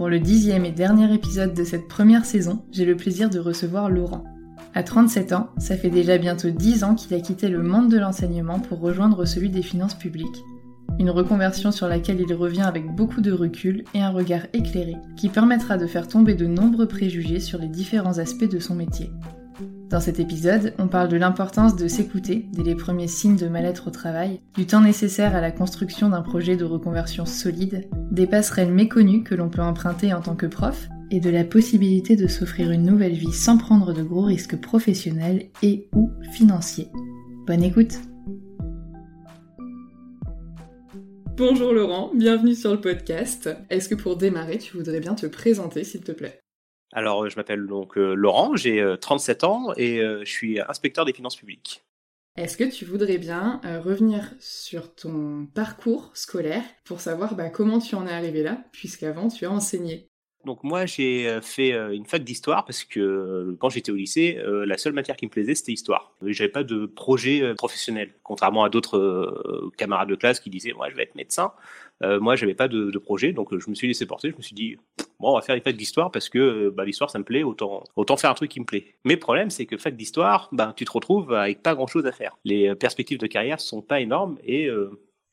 Pour le dixième et dernier épisode de cette première saison, j'ai le plaisir de recevoir Laurent. À 37 ans, ça fait déjà bientôt 10 ans qu'il a quitté le monde de l'enseignement pour rejoindre celui des finances publiques. Une reconversion sur laquelle il revient avec beaucoup de recul et un regard éclairé qui permettra de faire tomber de nombreux préjugés sur les différents aspects de son métier. Dans cet épisode, on parle de l'importance de s'écouter dès les premiers signes de mal-être au travail, du temps nécessaire à la construction d'un projet de reconversion solide, des passerelles méconnues que l'on peut emprunter en tant que prof, et de la possibilité de s'offrir une nouvelle vie sans prendre de gros risques professionnels et ou financiers. Bonne écoute Bonjour Laurent, bienvenue sur le podcast. Est-ce que pour démarrer, tu voudrais bien te présenter s'il te plaît? Alors, je m'appelle donc euh, Laurent, j'ai 37 euh, ans et euh, je suis inspecteur des finances publiques. Est-ce que tu voudrais bien revenir sur ton parcours scolaire pour savoir bah, comment tu en es arrivé là, puisqu'avant tu as enseigné? Donc moi j'ai fait une fac d'histoire parce que quand j'étais au lycée, la seule matière qui me plaisait c'était histoire. J'avais pas de projet professionnel, contrairement à d'autres camarades de classe qui disaient moi je vais être médecin. moi j'avais pas de, projet, donc je me suis laissé porter. Je me suis dit bon on va faire une fac d'histoire parce que bah, l'histoire ça me plaît, autant autant faire un truc qui me plaît. Mais le problème c'est que fac d'histoire, ben tu te retrouves avec pas grand chose à faire. Les perspectives de carrière sont pas énormes et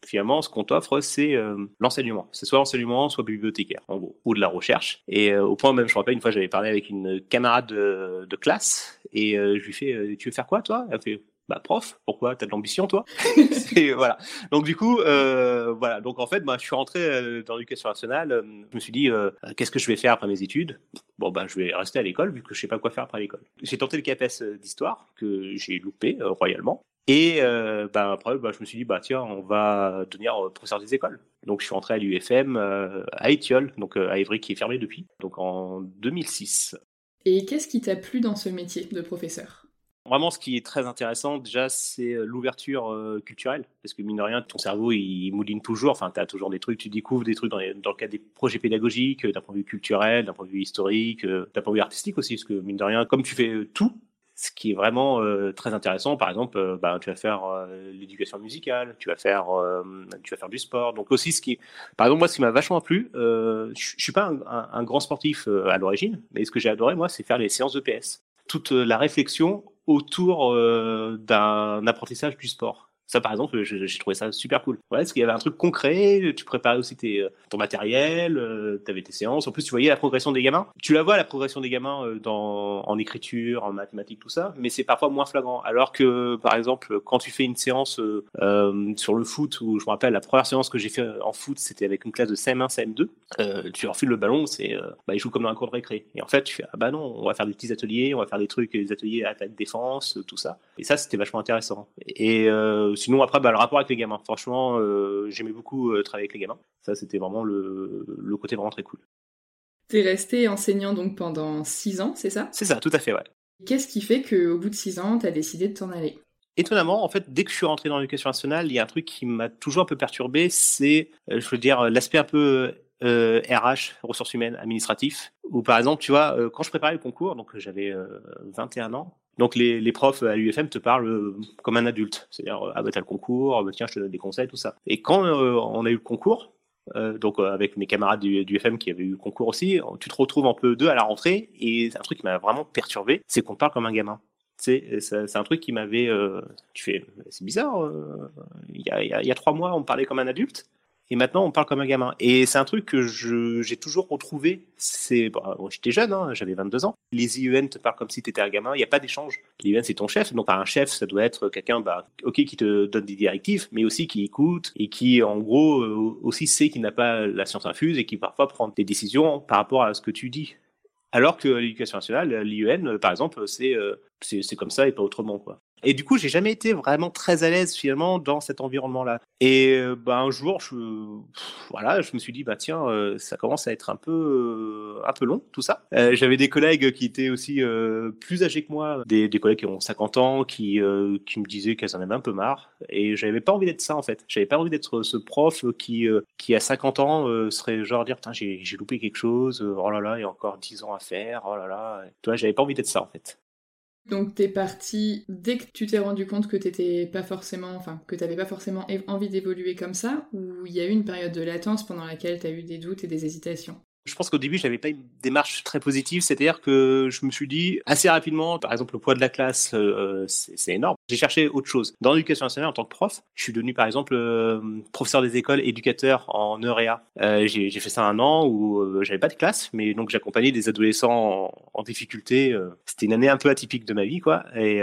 finalement, ce qu'on t'offre, c'est euh, l'enseignement. C'est soit l'enseignement, soit bibliothécaire, en gros, ou de la recherche. Et euh, au point même, je me rappelle, une fois, j'avais parlé avec une camarade de, classe, et euh, je lui fais, tu veux faire quoi, toi? Elle fait, bah prof, pourquoi? T'as de l'ambition, toi? Et, Voilà. Donc du coup, voilà. Donc en fait, bah, je suis rentré dans l'éducation nationale. Je me suis dit, qu'est-ce que je vais faire après mes études? Bon, bah, je vais rester à l'école vu que je sais pas quoi faire après l'école. J'ai tenté le CAPES d'histoire que j'ai loupé royalement. Et euh, bah, après, bah, je me suis dit, bah, tiens, on va devenir euh, professeur des écoles. Donc, je suis rentré à l'UFM euh, à Étiole, donc à Évry, qui est fermé depuis, donc en 2006. Et qu'est-ce qui t'a plu dans ce métier de professeur? Vraiment, ce qui est très intéressant, déjà, c'est l'ouverture culturelle. Parce que, mine de rien, ton cerveau, il mouline toujours. Enfin, tu as toujours des trucs, tu découvres des trucs dans, dans le cadre des projets pédagogiques, d'un point de vue culturel, d'un point de vue historique, d'un point de vue artistique aussi. Parce que, mine de rien, comme tu fais tout, ce qui est vraiment euh, très intéressant. Par exemple, euh, bah, tu vas faire euh, l'éducation musicale, tu vas faire, tu vas faire du sport. Donc aussi, ce qui, par exemple, moi, ce qui m'a vachement plu, je, suis pas un, un grand sportif à l'origine, mais ce que j'ai adoré, moi, c'est faire les séances de PS. Toute la réflexion autour d'un apprentissage du sport. Ça, par exemple, j'ai trouvé ça super cool. Ouais, parce qu'il y avait un truc concret, tu préparais aussi euh, ton matériel, euh, tu avais tes séances. En plus, tu voyais la progression des gamins. Tu la vois, la progression des gamins, euh, dans, en écriture, en mathématiques, tout ça, mais c'est parfois moins flagrant. Alors que, par exemple, quand tu fais une séance euh, sur le foot, où je me rappelle, la première séance que j'ai fait en foot, c'était avec une classe de CM1, CM2, tu refiles le ballon, c'est, bah, ils jouent comme dans un cours de récré. Et en fait, tu fais, ah bah non, on va faire des petits ateliers, on va faire des trucs, des ateliers attaque-défense, tout ça. Et ça, c'était vachement intéressant. Et sinon, après, bah, le rapport avec les gamins. Franchement, j'aimais beaucoup travailler avec les gamins. Ça, c'était vraiment le, le côté vraiment très cool. T'es resté enseignant donc pendant six ans, c'est ça? C'est ça, tout à fait, ouais. Qu'est-ce qui fait qu'au bout de six ans, t'as décidé de t'en aller? Étonnamment, en fait, dès que je suis rentré dans l'éducation nationale, il y a un truc qui m'a toujours un peu perturbé, c'est, euh, je veux dire, l'aspect un peu euh, RH, ressources humaines, administratif. Ou par exemple, tu vois, euh, quand je préparais le concours, donc j'avais 21 ans, donc les, profs à l'UFM te parlent comme un adulte, c'est-à-dire ah bah t'as le concours, bah, tiens je te donne des conseils, tout ça. Et quand on a eu le concours, euh, donc euh, avec mes camarades du, du, qui avaient eu concours aussi, tu te retrouves un peu deux à la rentrée et un truc qui m'a vraiment perturbé, c'est qu'on parle comme un gamin. C'est un truc qui m'avait. Euh, tu fais, c'est bizarre. Euh, il y, a, y, a, trois mois, on parlait comme un adulte. Et maintenant, on parle comme un gamin. Et c'est un truc que j'ai toujours retrouvé. C'est, bah, j'étais jeune, hein, j'avais 22 ans. Les IEN te parlent comme si tu étais un gamin. Il n'y a pas d'échange. L'IEN, c'est ton chef. Donc, un chef, ça doit être quelqu'un, bah, ok, qui te donne des directives, mais aussi qui écoute et qui, en gros, euh, aussi sait qu'il n'a pas la science infuse et qui parfois prend des décisions par rapport à ce que tu dis. Alors que l'éducation nationale, l'IEN, par exemple, c'est euh, c'est comme ça et pas autrement quoi. Et du coup, j'ai jamais été vraiment très à l'aise finalement dans cet environnement-là. Et euh, bah, un jour, je, voilà, je me suis dit bah tiens, euh, ça commence à être un peu euh, un peu long tout ça. J'avais des collègues qui étaient aussi plus âgés que moi, des, collègues qui ont 50 ans, qui qui me disaient qu'elles en avaient un peu marre. Et j'avais pas envie d'être ça en fait. J'avais pas envie d'être ce prof qui qui à 50 ans serait genre dire putain j'ai loupé quelque chose. oh là là, il y a encore 10 ans à faire. Oh là là. Tu vois, j'avais pas envie d'être ça en fait. Donc t'es parti dès que tu t'es rendu compte que t'étais pas forcément, enfin que t'avais pas forcément envie d'évoluer comme ça, ou il y a eu une période de latence pendant laquelle t'as eu des doutes et des hésitations? Je pense qu'au début, j'avais pas une démarche très positive. C'est-à-dire que je me suis dit assez rapidement, par exemple, le poids de la classe, euh, c'est énorme. J'ai cherché autre chose. Dans l'éducation nationale, en tant que prof, je suis devenu, par exemple, euh, professeur des écoles, éducateur en EUREA. Euh, j'ai fait ça un an où euh, j'avais pas de classe, mais donc j'accompagnais des adolescents en, difficulté. C'était une année un peu atypique de ma vie, quoi. Et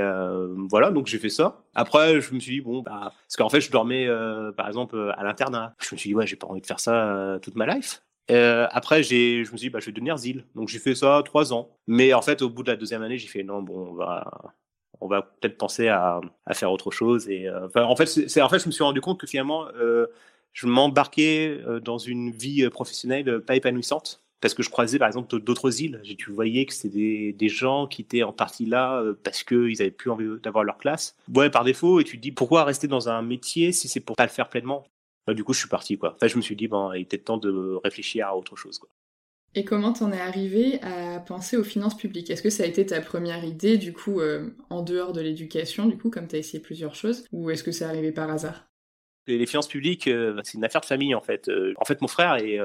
voilà, donc j'ai fait ça. Après, je me suis dit bon, bah, parce qu'en fait, je dormais, par exemple, à l'internat. Je me suis dit ouais, j'ai pas envie de faire ça toute ma life. Euh, après, j'ai, je me suis dit, bah, je vais devenir ZIL. Donc, j'ai fait ça trois ans. Mais en fait, au bout de la deuxième année, j'ai fait, non, bon, on va, on va peut-être penser à, faire autre chose. Et, euh, en fait, en fait, je me suis rendu compte que finalement, euh, je m'embarquais dans une vie professionnelle pas épanouissante. Parce que je croisais, par exemple, d'autres îles. Tu voyais que c'était des, des, gens qui étaient en partie là parce qu'ils avaient plus envie d'avoir leur classe. Ouais, par défaut. Et tu te dis, pourquoi rester dans un métier si c'est pour pas le faire pleinement? Bah, du coup, je suis parti, quoi. Enfin, je me suis dit, il était temps de réfléchir à autre chose, quoi. Et comment t'en es arrivé à penser aux finances publiques? Est-ce que ça a été ta première idée, du coup, euh, en dehors de l'éducation, du coup, comme t'as essayé plusieurs choses, ou est-ce que c'est arrivé par hasard? Les finances publiques, euh, c'est une affaire de famille, en fait. Euh, en fait, mon frère est,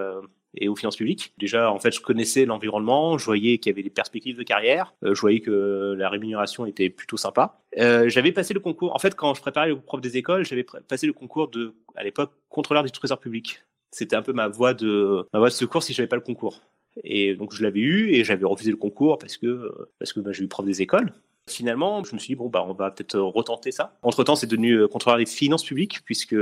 et aux finances publiques. Déjà, en fait, je connaissais l'environnement, je voyais qu'il y avait des perspectives de carrière, euh, je voyais que la rémunération était plutôt sympa. Euh, j'avais passé le concours. En fait, quand je préparais le prof des écoles, j'avais passé le concours de, à l'époque, contrôleur du trésor public. C'était un peu ma voie de ma voie de secours si j'avais pas le concours. Et donc je l'avais eu et j'avais refusé le concours parce que parce que bah, j'ai eu prof des écoles. Finalement, je me suis dit, bon, bah, on va peut-être retenter ça. Entre-temps, c'est devenu euh, contrôleur des finances publiques, puisque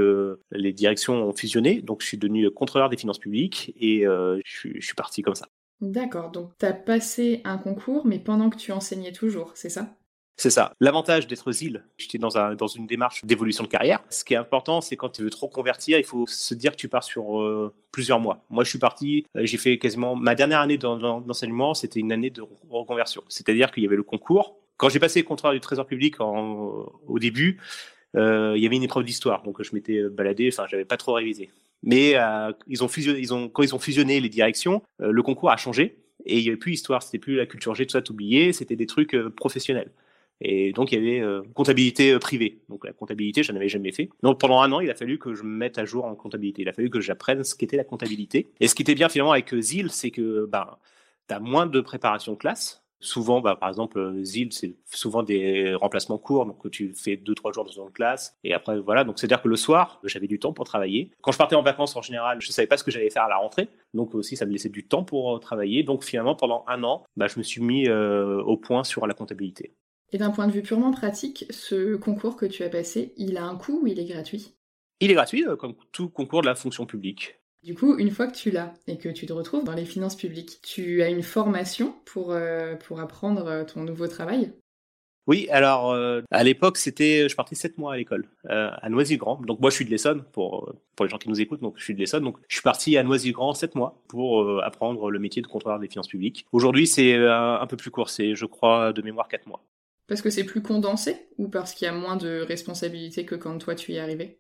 les directions ont fusionné. Donc, je suis devenu contrôleur des finances publiques et euh, je, suis parti comme ça. D'accord, donc tu as passé un concours, mais pendant que tu enseignais toujours, c'est ça? C'est ça. L'avantage d'être ZIL, j'étais dans, un, dans une démarche d'évolution de carrière. Ce qui est important, c'est quand tu veux trop convertir, il faut se dire que tu pars sur euh, plusieurs mois. Moi, je suis parti, j'ai fait quasiment ma dernière année d'enseignement, c'était une année de reconversion. C'est-à-dire qu'il y avait le concours, quand j'ai passé le contrat du Trésor public en, au début, euh, il y avait une épreuve d'histoire, donc je m'étais baladé, enfin j'avais pas trop révisé. Mais euh, ils ont fusionné, ils ont quand ils ont fusionné les directions, euh, le concours a changé et il y avait plus histoire, c'était plus la culture G, tout ça, oublié, c'était des trucs euh, professionnels. Et donc il y avait euh, comptabilité privée. Donc la comptabilité, je n'en avais jamais fait. Donc pendant un an, il a fallu que je me mette à jour en comptabilité. Il a fallu que j'apprenne ce qu'était la comptabilité. Et ce qui était bien finalement avec ZIL, c'est que ben, tu as moins de préparation de classe. Souvent, bah, par exemple, euh, ZIL, c'est souvent des remplacements courts, donc tu fais deux, trois jours dans une classe, et après, voilà. Donc, c'est-à-dire que le soir, j'avais du temps pour travailler. Quand je partais en vacances, en général, je savais pas ce que j'allais faire à la rentrée, donc aussi, ça me laissait du temps pour euh, travailler. Donc, finalement, pendant un an, bah, je me suis mis euh, au point sur la comptabilité. Et d'un point de vue purement pratique, ce concours que tu as passé, il a un coût ou il est gratuit? Il est gratuit, comme tout concours de la fonction publique. Du coup, une fois que tu l'as et que tu te retrouves dans les finances publiques, tu as une formation pour, euh, pour apprendre ton nouveau travail? Oui, alors euh, à l'époque, c'était, je partais sept mois à l'école euh, à Noisy-le-Grand. Donc moi, je suis de l'Essonne pour pour les gens qui nous écoutent. Donc je suis de l'Essonne. Donc je suis parti à Noisy-le-Grand sept mois pour euh, apprendre le métier de contrôleur des finances publiques. Aujourd'hui, c'est un peu plus court. C'est, je crois, de mémoire quatre mois. Parce que c'est plus condensé ou parce qu'il y a moins de responsabilités que quand toi tu y es arrivé?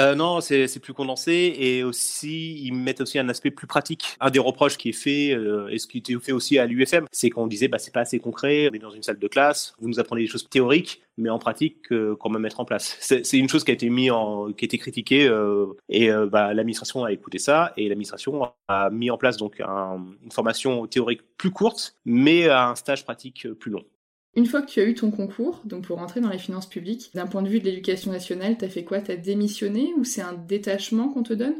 Euh, non, c'est plus condensé et aussi ils mettent aussi un aspect plus pratique. Un des reproches qui est fait euh, et ce qui était fait aussi à l'UFM, c'est qu'on disait bah c'est pas assez concret. On est dans une salle de classe, vous nous apprenez des choses théoriques, mais en pratique euh, comment mettre en place. C'est une chose qui a été critiquée euh, et bah, l'administration a écouté ça et l'administration a mis en place donc une formation théorique plus courte, mais un stage pratique plus long. Une fois que tu as eu ton concours, donc pour rentrer dans les finances publiques, d'un point de vue de l'éducation nationale, t'as fait quoi? T'as démissionné ou c'est un détachement qu'on te donne?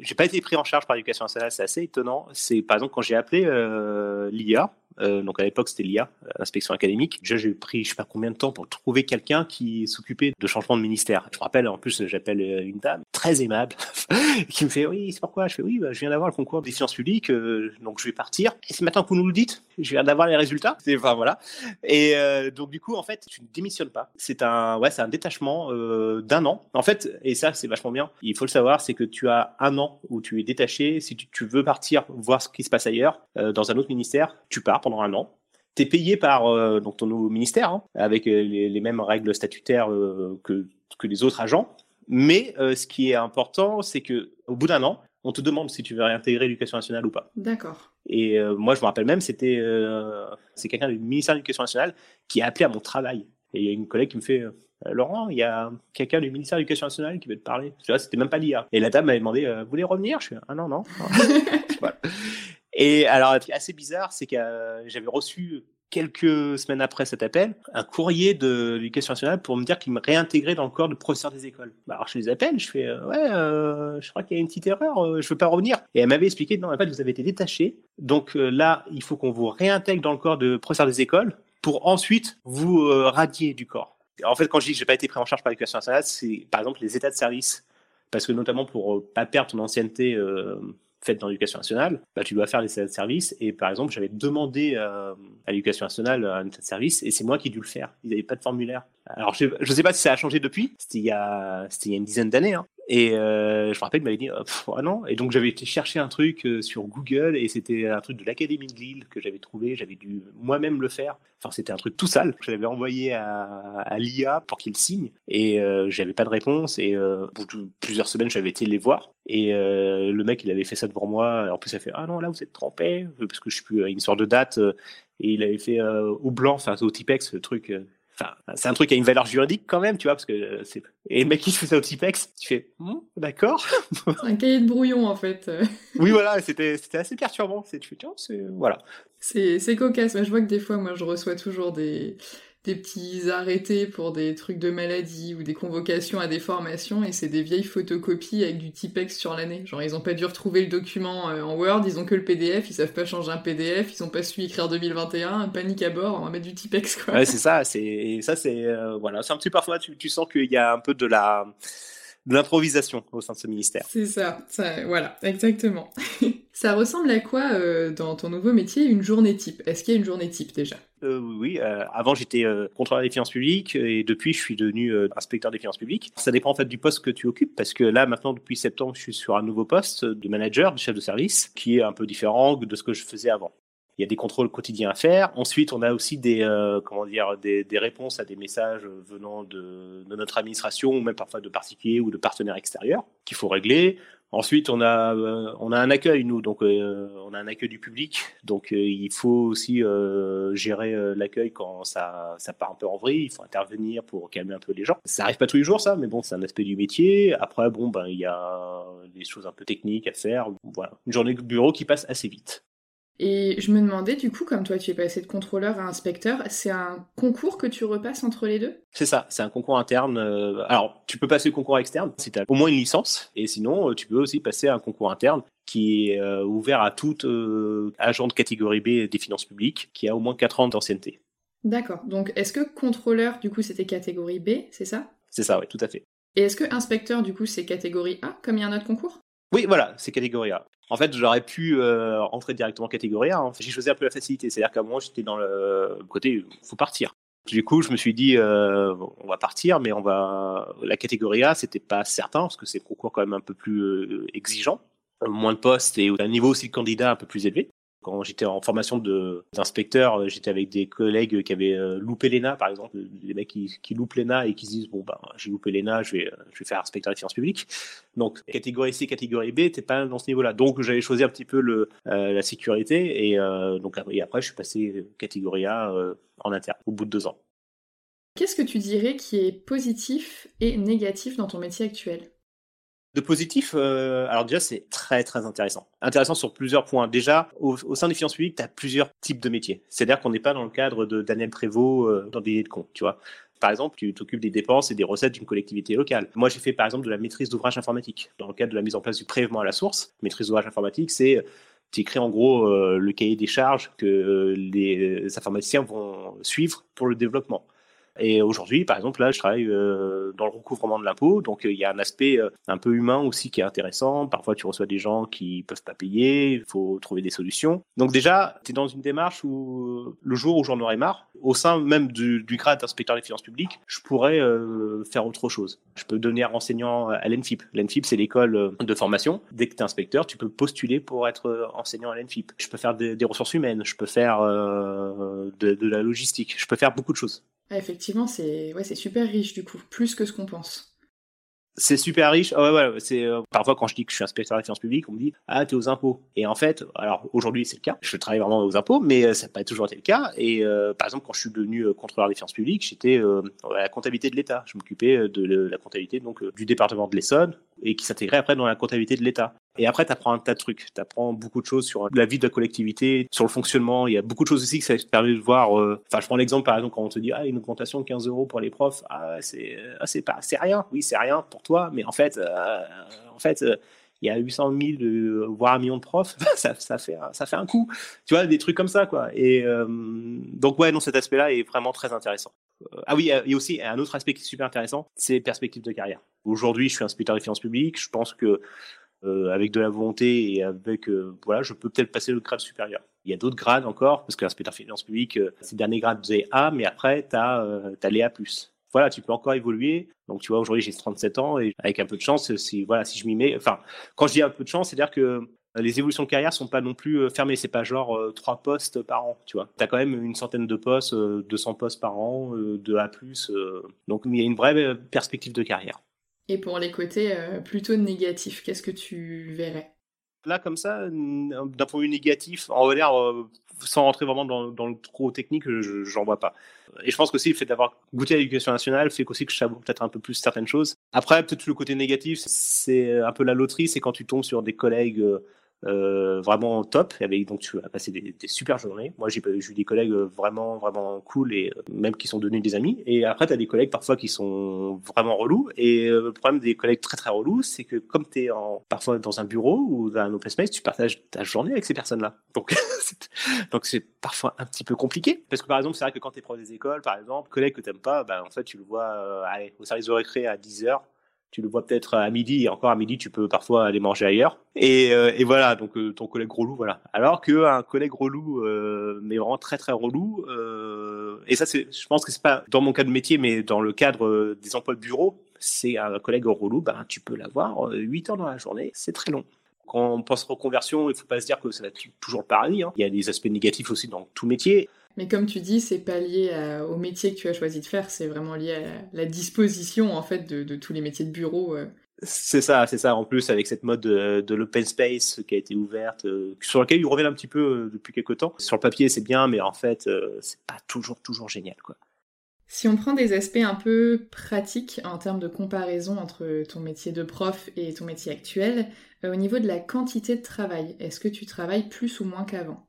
J'ai pas été pris en charge par l'éducation nationale, c'est assez étonnant. C'est par exemple quand j'ai appelé euh, l'IA, euh, donc à l'époque c'était l'IA, l'inspection académique. Déjà j'ai pris je sais pas combien de temps pour trouver quelqu'un qui s'occupait de changement de ministère. Je me rappelle en plus j'appelle euh, une dame très aimable qui me fait oui c'est pourquoi? Je fais oui bah, je viens d'avoir le concours des finances publiques euh, donc je vais partir. Et c'est maintenant que vous nous le dites, je viens d'avoir les résultats. Enfin voilà. Et euh, donc du coup en fait tu ne démissionnes pas. C'est un ouais c'est un détachement euh, d'un an. En fait et ça c'est vachement bien. Il faut le savoir c'est que tu as un an où tu es détaché. Si tu veux partir voir ce qui se passe ailleurs dans un autre ministère, tu pars pendant un an. Tu es payé par euh, donc ton nouveau ministère, hein, avec euh, les, les, mêmes règles statutaires euh, que, que les autres agents. Mais euh, ce qui est important, c'est que au bout d'un an, on te demande si tu veux réintégrer l'éducation nationale ou pas. D'accord. Et moi, je me rappelle même, c'était c'est quelqu'un du ministère de l'Éducation nationale qui a appelé à mon travail. Et il y a une collègue qui me fait Laurent, il y a quelqu'un du ministère de l'Éducation nationale qui veut te parler. Tu vois, c'était même pas l'IA. Et la dame m'avait demandé Vous voulez revenir? Je suis Ah non, non. voilà. Et alors, qui est assez bizarre, c'est que euh, j'avais reçu quelques semaines après cet appel, un courrier de l'éducation nationale pour me dire qu'ils me réintégraient dans le corps de professeur des écoles. Bah, alors je les appelle, je fais euh, ouais, euh, je crois qu'il y a une petite erreur, euh, je veux pas revenir. Et elle m'avait expliqué non, en fait vous avez été détaché, donc là il faut qu'on vous réintègre dans le corps de professeur des écoles pour ensuite vous radier du corps. En fait, quand je dis que j'ai pas été pris en charge par l'éducation nationale, c'est par exemple les états de service, parce que notamment pour pas perdre ton ancienneté faite dans l'éducation nationale, bah, tu dois faire les états de service. Et par exemple, j'avais demandé euh, à l'éducation nationale un état de service et c'est moi qui ai dû le faire. Ils n'avaient pas de formulaire. Alors, je ne sais pas si ça a changé depuis. C'était il y a, c'était il y a une dizaine d'années. Hein. Et euh, je me rappelle, il m'avait dit, oh, pff, oh non. Et donc, j'avais été chercher un truc euh, sur Google et c'était un truc de l'Académie de Lille que j'avais trouvé. J'avais dû moi-même le faire. Enfin, c'était un truc tout sale. Je l'avais envoyé à, l'IA pour qu'il signe et euh, j'avais pas de réponse. Et euh, plusieurs semaines, j'avais été les voir. Et euh, le mec, il avait fait ça devant moi. En plus, il a fait, ah non, là, vous êtes trompé. Parce que je suis plus une sorte de date. Et il avait fait au blanc, enfin, au Tipex, le truc Enfin, c'est un truc qui a une valeur juridique quand même, tu vois, parce que c'est. Et le mec qui fait ça au Tipex, tu fais, hm, d'accord. un cahier de brouillon en fait. oui, voilà, c'était c'était assez perturbant. C'est tu fais, tiens, c'est voilà. C'est c'est cocasse. Mais je vois que des fois, moi, je reçois toujours des des petits arrêtés pour des trucs de maladie ou des convocations à des formations et c'est des vieilles photocopies avec du Tipex sur l'année. Genre ils ont pas dû retrouver le document euh, en Word, ils ont que le PDF, ils savent pas changer un PDF, ils ont pas su écrire 2021, panique à bord, on va mettre du Tipex quoi. Ouais, c'est ça, c'est ça c'est euh, voilà, c'est un petit parfois tu, tu sens qu'il y a un peu de la de l'improvisation au sein de ce ministère. C'est ça, ça, voilà, exactement. ça ressemble à quoi euh, dans ton nouveau métier une journée type? Est-ce qu'il y a une journée type déjà? Euh, oui, euh, avant j'étais euh, contrôleur des finances publiques et depuis je suis devenu inspecteur des finances publiques. Ça dépend en fait du poste que tu occupes parce que là maintenant depuis septembre je suis sur un nouveau poste de manager, de chef de service qui est un peu différent de ce que je faisais avant. Il y a des contrôles quotidiens à faire. Ensuite, on a aussi des comment dire des, des, réponses à des messages venant de, de, notre administration ou même parfois de particuliers ou de partenaires extérieurs qu'il faut régler. Ensuite, on a euh, on a un accueil nous, donc euh, on a un accueil du public, donc euh, il faut aussi euh, gérer l'accueil quand ça ça part un peu en vrille. Il faut intervenir pour calmer un peu les gens. Ça arrive pas tous les jours ça, mais bon, c'est un aspect du métier. Après, bon ben il y a des choses un peu techniques à faire. Voilà, une journée de bureau qui passe assez vite. Et je me demandais, du coup, comme toi tu es passé de contrôleur à inspecteur, c'est un concours que tu repasses entre les deux? C'est ça, c'est un concours interne. Alors, tu peux passer le concours externe si tu as au moins une licence, et sinon, tu peux aussi passer un concours interne qui est euh, ouvert à tout euh, agent de catégorie B des finances publiques qui a au moins 4 ans d'ancienneté. D'accord, donc est-ce que contrôleur, du coup, c'était catégorie B, c'est ça? C'est ça, oui, tout à fait. Et est-ce que inspecteur, du coup, c'est catégorie A, comme il y a un autre concours? Oui, voilà, c'est catégorie A. En fait, j'aurais pu euh, entrer directement catégorie A. Hein. J'ai choisi un peu la facilité. C'est-à-dire qu'à un moment, j'étais dans le côté, faut partir. Du coup, je me suis dit, euh, on va partir, mais on va. La catégorie A, c'était pas certain parce que c'est concours quand même un peu plus euh, exigeant, moins de postes et un niveau aussi de candidat un peu plus élevé. Quand j'étais en formation d'inspecteur, euh, j'étais avec des collègues qui avaient euh, loupé l'ENA, par exemple, des mecs qui, qui loupent l'ENA et qui se disent bon ben j'ai loupé l'ENA, je vais je vais faire inspecteur des finances publiques. Donc catégorie C, catégorie B, t'es pas dans ce niveau-là. Donc j'avais choisi un petit peu le euh, la sécurité et donc et après je suis passé catégorie A en interne au bout de deux ans. Qu'est-ce que tu dirais qui est positif et négatif dans ton métier actuel? De positif, euh, alors déjà, c'est très très intéressant. Intéressant sur plusieurs points. Déjà, au, sein des finances publiques, tu as plusieurs types de métiers. C'est-à-dire qu'on n'est pas dans le cadre de Daniel Prévost euh, dans des de compte, tu vois. Par exemple, tu t'occupes des dépenses et des recettes d'une collectivité locale. Moi, j'ai fait par exemple de la maîtrise d'ouvrage informatique dans le cadre de la mise en place du prélèvement à la source. Maîtrise d'ouvrage informatique, c'est tu écris en gros euh, le cahier des charges que les informaticiens vont suivre pour le développement. Et aujourd'hui, par exemple, là, je travaille euh, dans le recouvrement de l'impôt, donc euh, il y a un aspect euh, un peu humain aussi qui est intéressant. Parfois, tu reçois des gens qui peuvent pas payer, il faut trouver des solutions. Donc déjà, tu es dans une démarche où le jour où j'en aurai marre, au sein même du, du grade d'inspecteur des finances publiques, je pourrais faire autre chose. Je peux devenir enseignant à l'ENFIP. L'ENFIP, c'est l'école de formation. Dès que tu es inspecteur, tu peux postuler pour être enseignant à l'ENFIP. Je peux faire des, ressources humaines, je peux faire de, de la logistique, je peux faire beaucoup de choses. Ah, effectivement, c'est super riche du coup, plus que ce qu'on pense. C'est super riche. c'est euh, parfois quand je dis que je suis inspecteur des finances publiques, on me dit ah t'es aux impôts. Et en fait, alors aujourd'hui c'est le cas. Je travaille vraiment aux impôts, mais euh, ça n'a pas toujours été le cas. Et euh, par exemple, quand je suis devenu contrôleur des finances publiques, j'étais à la comptabilité de l'État. Je m'occupais de la comptabilité donc du département de l'Essonne et qui s'intégrait après dans la comptabilité de l'État. Et après, tu apprends un tas de trucs. Tu apprends beaucoup de choses sur la vie de la collectivité, sur le fonctionnement. Il y a beaucoup de choses aussi que ça te permet de voir. Enfin, je prends l'exemple, par exemple, quand on te dit, ah, une augmentation de 15 euros pour les profs. Ah, c'est, ah, c'est pas, c'est rien. Oui, c'est rien pour toi. Mais en fait, euh, en fait, euh, il y a 800 000, voire un million de profs, ça, ça, fait, ça fait un coup. Tu vois, des trucs comme ça, quoi. Et euh, donc, ouais, non, cet aspect-là est vraiment très intéressant. Ah oui, il y a aussi un autre aspect qui est super intéressant, c'est les perspectives de carrière. Aujourd'hui, je suis inspecteur des finances publiques. Je pense que avec de la volonté et avec, voilà, je peux peut-être passer le grade supérieur. Il y a d'autres grades encore, parce que l'inspecteur des finances publiques, ces derniers grades, c'est A, mais après, tu as, les A+ voilà, tu peux encore évoluer. Donc, tu vois, aujourd'hui, j'ai 37 ans et avec un peu de chance, si, voilà, si je m'y mets, enfin, quand je dis un peu de chance, c'est-à-dire que euh, les évolutions de carrière sont pas non plus euh, fermées. C'est pas genre euh, trois postes par an, tu vois. Tu as quand même une centaine de postes, 200 postes par an, de A+. donc, il y a une vraie perspective de carrière. Et pour les côtés plutôt négatifs, qu'est-ce que tu verrais? Là, comme ça, d'un point de vue négatif, en l'air, sans rentrer vraiment dans, dans le trop technique, j'en vois pas. Et je pense qu'aussi le fait d'avoir goûté à l'éducation nationale fait aussi que je savoure peut-être un peu plus certaines choses. Après, peut-être le côté négatif, c'est un peu la loterie, c'est quand tu tombes sur des collègues euh, euh, vraiment top. Avec, donc tu as passé des, des super journées. Moi, j'ai eu des collègues vraiment, vraiment cool et euh, même qui sont devenus des amis. Et après, tu as des collègues parfois qui sont vraiment relous. Et euh, le problème des collègues très, très relous, c'est que comme tu es en, parfois dans un bureau ou dans un open space, tu partages ta journée avec ces personnes-là. Donc, donc c'est parfois un petit peu compliqué. Parce que par exemple, c'est vrai que quand tu es prof des écoles, par exemple, collègue que tu pas, bah, en fait, tu le vois allez, au service de récré à 10 heures tu le vois peut-être à midi, et encore à midi, tu peux parfois aller manger ailleurs. Et, euh, voilà, donc euh, ton collègue relou, voilà. Alors qu'un collègue relou, euh, mais vraiment très très relou, et ça, c'est, je pense que c'est pas dans mon cas de métier, mais dans le cadre des emplois de bureau, c'est un collègue relou, ben, tu peux l'avoir 8 heures dans la journée, c'est très long. Quand on pense reconversion, il faut pas se dire que ça va toujours le paradis. Hein. Il y a des aspects négatifs aussi dans tout métier. Mais comme tu dis, c'est pas lié au métier que tu as choisi de faire, c'est vraiment lié à la disposition en fait de, tous les métiers de bureau. Euh. C'est ça, c'est ça. En plus, avec cette mode de, l'open space qui a été ouverte, euh, sur laquelle ils reviennent un petit peu euh, depuis quelques temps. Sur le papier, c'est bien, mais en fait, c'est pas toujours, toujours génial, quoi. Si on prend des aspects un peu pratiques en termes de comparaison entre ton métier de prof et ton métier actuel, au niveau de la quantité de travail, est-ce que tu travailles plus ou moins qu'avant?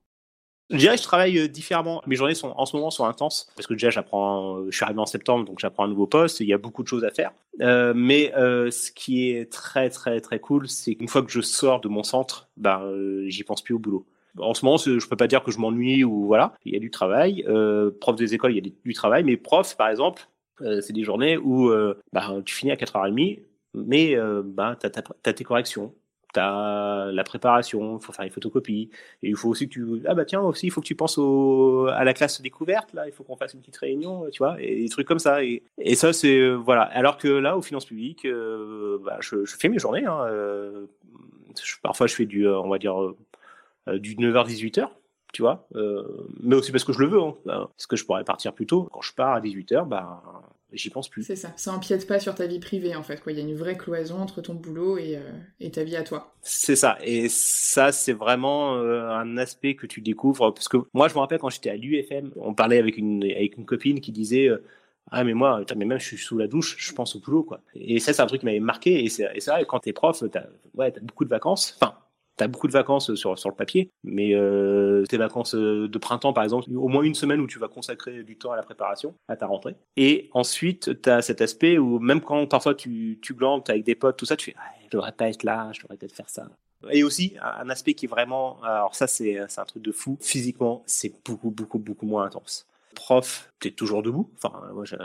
Je dirais que je travaille euh, différemment. Mes journées sont en ce moment sont intenses parce que déjà j'apprends. Je suis arrivé en septembre donc j'apprends un nouveau poste. Il y a beaucoup de choses à faire. Euh, mais euh, ce qui est très très très cool, c'est qu'une fois que je sors de mon centre, ben euh, j'y pense plus au boulot. En ce moment, je peux pas dire que je m'ennuie ou voilà. Il y a du travail. Euh, prof des écoles, il y a du travail. Mais prof, par exemple, c'est des journées où ben, tu finis à 4h30, mais ben, tu as, tes corrections T'as la préparation, il faut faire les photocopies, et il faut aussi que tu ah bah tiens aussi il faut que tu penses au, à la classe découverte là, il faut qu'on fasse une petite réunion, tu vois, et des trucs comme ça. Et, ça c'est voilà. Alors que là, aux finances publiques, bah, je, fais mes journées. Hein, parfois je fais du, on va dire du 9h 18h tu vois. Euh, mais aussi parce que je le veux. Hein. Parce que je pourrais partir plus tôt. Quand je pars à 18h, bah, j'y pense plus. C'est ça. Ça empiète pas sur ta vie privée, en fait. Quoi. Il y a une vraie cloison entre ton boulot et, euh, et ta vie à toi. C'est ça. Et ça, c'est vraiment euh, un aspect que tu découvres. Parce que moi, je me rappelle quand j'étais à l'UFM, on parlait avec une, avec une copine qui disait. ah mais moi, mais même je suis sous la douche, je pense au boulot quoi. Et ça c'est un truc qui m'avait marqué et c'est vrai quand t'es prof, t'as ouais t'as beaucoup de vacances. Enfin T'as beaucoup de vacances sur, sur le papier, mais euh, tes vacances euh, de printemps, par exemple, au moins une semaine où tu vas consacrer du temps à la préparation, à ta rentrée. Et ensuite, tu as cet aspect où même quand parfois tu, tu glandes avec des potes, tout ça, tu fais ah, je devrais pas être là, je devrais peut-être faire ça. Et aussi, un aspect qui est vraiment, alors ça c'est un truc de fou, physiquement, c'est beaucoup, beaucoup, beaucoup moins intense prof, tu es toujours debout. Enfin, moi, je,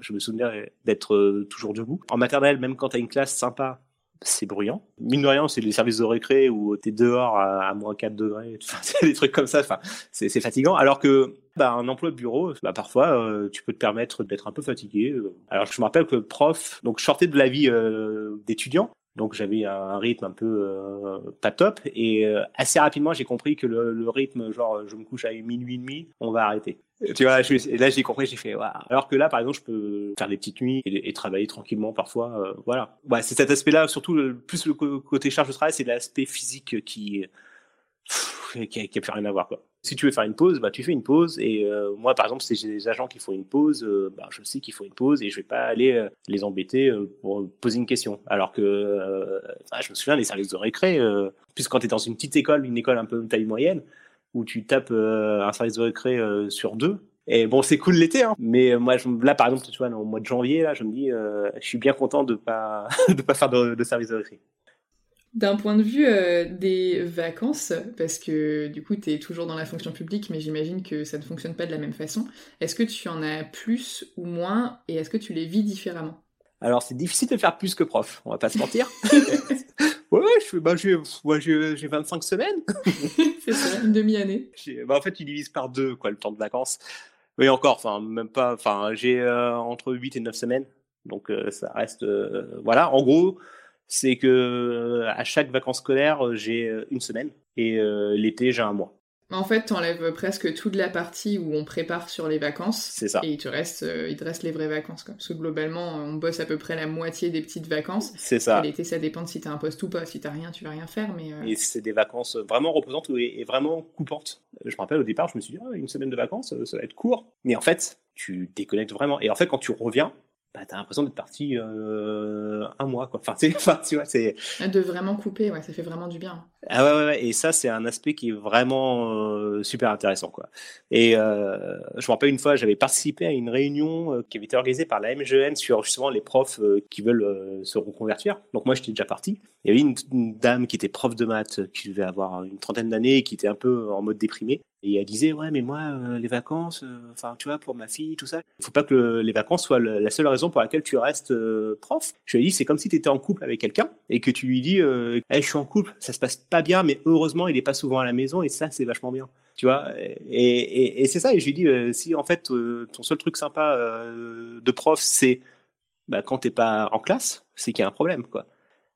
je, me souviens d'être euh, toujours debout. En maternelle, même quand tu as une classe sympa, c'est bruyant. Mine de rien, c'est les services de récré où t'es dehors à, moins 4 degrés, c'est des trucs comme ça, enfin, c'est fatigant. Alors que bah, un emploi de bureau, bah, parfois, euh, tu peux te permettre d'être un peu fatigué. Alors je me rappelle que prof, donc je sortais de la vie euh, d'étudiant, donc j'avais un rythme un peu euh, pas top et assez rapidement j'ai compris que le, le, rythme genre je me couche à minuit et demi, on va arrêter. Tu vois, là j'ai compris, j'ai fait waouh. Alors que là, par exemple, je peux faire des petites nuits et, travailler tranquillement parfois. Euh, voilà. Ouais, c'est cet aspect-là, surtout le, plus le côté charge de travail, c'est l'aspect physique qui, qui, a, plus rien à voir quoi. Si tu veux faire une pause, bah tu fais une pause. Et euh, moi, par exemple, si j'ai des agents qui font une pause, euh, bah, je sais qu'il faut une pause et je vais pas aller les embêter pour poser une question. Alors que je me souviens des services de récré, puisque quand tu es dans une petite école, une école un peu de taille moyenne, où tu tapes euh, un service de récré euh, sur deux. Et bon, c'est cool l'été, hein. Mais euh, moi, je, là, par exemple, tu vois, au mois de janvier, là, je me dis, je suis bien content de pas de pas faire de, service de récré. D'un point de vue des vacances, parce que du coup tu es toujours dans la fonction publique, mais j'imagine que ça ne fonctionne pas de la même façon, est-ce que tu en as plus ou moins et est-ce que tu les vis différemment? Alors c'est difficile de faire plus que prof, on va pas se mentir. Ouais, je bah, j'ai, 25 semaines. c'est ça, une demi-année. Bah, en fait, tu divises par deux, quoi, le temps de vacances. Oui, encore, enfin, même pas, enfin, j'ai euh, entre 8 et 9 semaines. Donc, euh, ça reste, euh, voilà. En gros, c'est que à chaque vacances scolaires, j'ai une semaine et l'été, j'ai un mois. En fait, t'enlèves presque toute la partie où on prépare sur les vacances. C'est ça. Et il te reste, euh, il te reste les vraies vacances. Quoi. Parce que globalement, on bosse à peu près la moitié des petites vacances. C'est ça. L'été, ça dépend de si t'as un poste ou pas. Si t'as rien, tu vas rien faire. Mais euh, Et c'est des vacances vraiment reposantes et, vraiment coupantes. Je me rappelle au départ, je me suis dit, ah, une semaine de vacances, ça va être court. Mais en fait, tu déconnectes vraiment. Et en fait, quand tu reviens, bah, t'as l'impression d'être parti euh, un mois, quoi. Enfin, tu vois, c'est. De vraiment couper, ouais, ça fait vraiment du bien. Ah et ça, c'est un aspect qui est vraiment euh, super intéressant, quoi. Et euh, je me rappelle une fois, j'avais participé à une réunion euh, qui avait été organisée par la MGN sur justement les profs qui veulent se reconvertir. Donc moi, j'étais déjà parti. Il y avait une, dame qui était prof de maths, qui devait avoir une trentaine d'années, qui était un peu en mode déprimé. Et elle disait, ouais, mais moi, euh, les vacances, euh, enfin, tu vois, pour ma fille, tout ça, il faut pas que les vacances soient la seule raison pour laquelle tu restes euh, prof. Je lui ai dit, c'est comme si tu étais en couple avec quelqu'un et que tu lui dis, hey, je suis en couple, ça se passe pas bien, mais heureusement, il est pas souvent à la maison et ça, c'est vachement bien. Tu vois, et, c'est ça. Et je lui dit, si en fait, ton seul truc sympa de prof, c'est bah, quand t'es pas en classe, c'est qu'il y a un problème, quoi.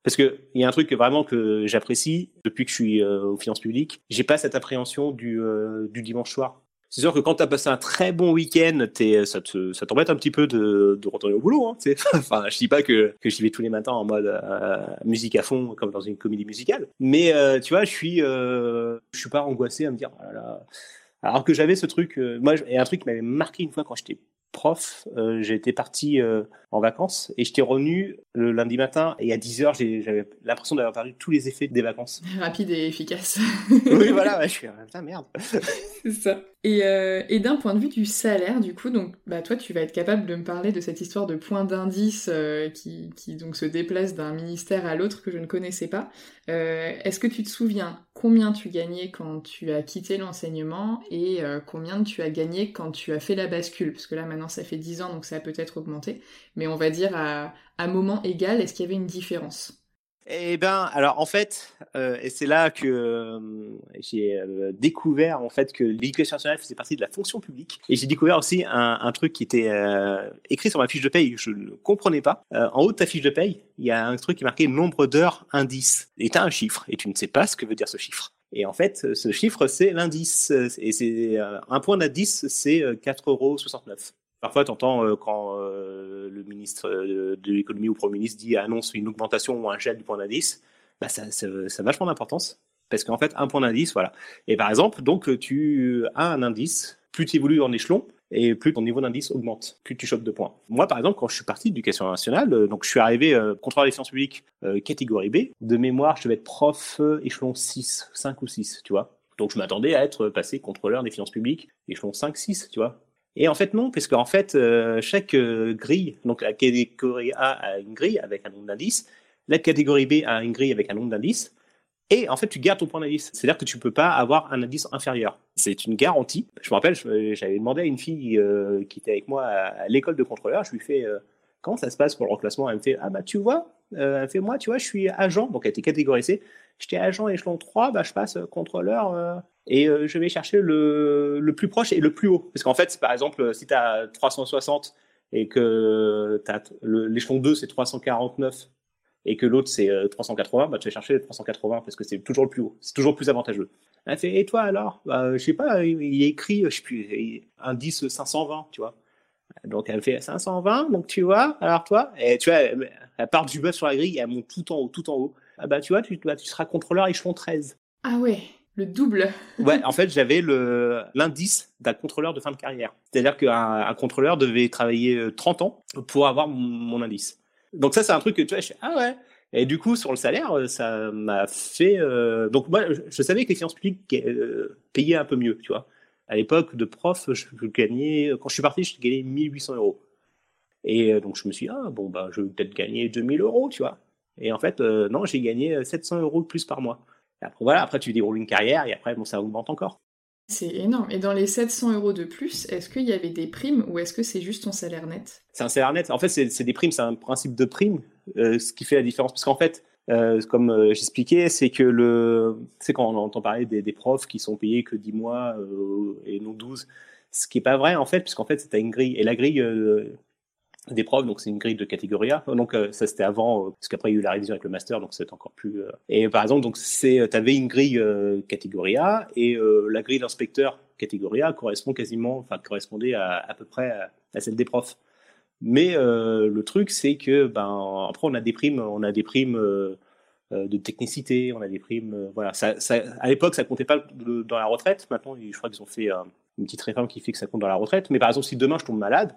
Parce que il y a un truc vraiment que j'apprécie depuis que je suis euh, aux finances publiques, j'ai pas cette appréhension du, euh, dimanche soir. C'est sûr que quand tu as passé un très bon week-end, ça te, ça t'embête un petit peu de, retourner au boulot. Hein, enfin, je dis pas que, que j'y vais tous les matins en mode euh, musique à fond, comme dans une comédie musicale. Mais tu vois, je suis, je suis pas angoissé à me dire, oh. Alors que j'avais ce truc, moi, et un truc qui m'avait marqué une fois quand j'étais prof, euh, j'étais parti euh, en vacances et j'étais revenu le lundi matin et à 10h j'avais l'impression d'avoir perdu tous les effets des vacances. Rapide et efficace. oui voilà, je suis putain merde. C'est ça. Et, euh, et d'un point de vue du salaire, du coup, donc bah toi tu vas être capable de me parler de cette histoire de point d'indice qui, qui donc se déplace d'un ministère à l'autre que je ne connaissais pas. Est-ce que tu te souviens combien tu gagnais quand tu as quitté l'enseignement et combien tu as gagné quand tu as fait la bascule? Parce que là maintenant ça fait 10 ans, donc ça a peut-être augmenté. Mais on va dire à, à moment égal, est-ce qu'il y avait une différence? Eh ben, alors en fait, euh, et c'est là que euh, j'ai euh, découvert en fait que l'éducation nationale faisait partie de la fonction publique, et j'ai découvert aussi un, truc qui était écrit sur ma fiche de paye, je ne comprenais pas. En haut de ta fiche de paye, il y a un truc qui est marqué nombre d'heures indice, et tu as un chiffre, et tu ne sais pas ce que veut dire ce chiffre. Et en fait, ce chiffre, c'est l'indice, et c'est un point d'indice, c'est 4,69 euros. Parfois, tu entends euh, quand euh, le ministre euh, de l'économie ou le Premier ministre dit annonce une augmentation ou un gel du point d'indice, bah, ça, ça, a vachement d'importance. Parce qu'en fait, un point d'indice, voilà. Et par exemple, donc tu as un indice, plus tu évolues en échelon, et plus ton niveau d'indice augmente, plus tu chopes de points. Moi, par exemple, quand je suis parti d'éducation nationale, donc je suis arrivé contrôleur des sciences publiques catégorie B, de mémoire, je devais être prof échelon 6, 5 ou 6, tu vois. Donc je m'attendais à être passé contrôleur des finances publiques échelon 5, 6, tu vois. Et en fait, non, parce qu'en fait, euh, chaque euh, grille, donc la catégorie A a une grille avec un nombre d'indices, la catégorie B a une grille avec un nombre d'indices, et en fait, tu gardes ton point d'indice. C'est-à-dire que tu peux pas avoir un indice inférieur. C'est une garantie. Je me rappelle, j'avais demandé à une fille euh, qui était avec moi à, à l'école de contrôleur, je lui fais comment ça se passe pour le reclassement? Elle me fait ah bah tu vois, euh, elle me fait moi tu vois, je suis agent, donc elle était catégorisée. J'étais agent échelon 3, bah je passe contrôleur et euh, je vais chercher le, le, plus proche et le plus haut. Parce qu'en fait, par exemple, si tu as 360 et que l'échelon 2 c'est 349 et que l'autre c'est 380, bah, tu vas chercher les 380 parce que c'est toujours le plus haut, c'est toujours plus avantageux. Elle fait, et toi alors? Bah, Je sais pas, il est écrit, je sais plus, indice 520, tu vois. Donc elle fait 520, donc tu vois, alors toi, et tu vois, elle, elle part du bas sur la grille, elle monte tout en haut, tout en haut. Ah bah tu vois, tu, bah, tu seras contrôleur échelon 13. Ah ouais le double. ouais, en fait, j'avais le l'indice d'un contrôleur de fin de carrière. C'est-à-dire qu'un un contrôleur devait travailler 30 ans pour avoir mon, mon indice. Donc ça, c'est un truc que tu vois, je fais, ah ouais. Et du coup, sur le salaire, ça m'a fait. Euh... Donc moi, je, je, savais que les finances publiques euh, payaient un peu mieux, tu vois. À l'époque de prof, je, gagnais. Quand je suis parti, je gagnais 1800 euros. Et euh, donc je me suis dit, ah bon, bah, je vais peut-être gagner 2000 euros, tu vois. Et en fait, euh, non, j'ai gagné 700 euros de plus par mois. Et après, voilà, après tu déroules une carrière et après, bon, ça augmente encore. C'est énorme. Et dans les 700 euros de plus, est-ce qu'il y avait des primes ou est-ce que c'est juste ton salaire net? C'est un salaire net. En fait, c'est des primes, c'est un principe de prime, euh, ce qui fait la différence. Parce qu'en fait, euh, comme euh, j'expliquais, c'est que le, c'est quand on entend parler des, profs qui sont payés que 10 mois et non 12, ce qui est pas vrai en fait, puisqu'en fait, c'est une grille. Et la grille des profs, donc c'est une grille de catégorie A. Donc euh, ça c'était avant, euh, parce qu'après il y a eu la révision avec le master, donc c'est encore plus. Euh... Et par exemple, donc c'est, t'avais une grille euh, catégorie A et euh, la grille d'inspecteur catégorie A correspond quasiment, enfin correspondait à, à peu près à celle des profs. Mais le truc c'est que ben après on a des primes, on a des primes de technicité, on a des primes, voilà. À l'époque ça comptait pas dans la retraite. Maintenant je crois qu'ils ont fait une petite réforme qui fait que ça compte dans la retraite. Mais par exemple si demain je tombe malade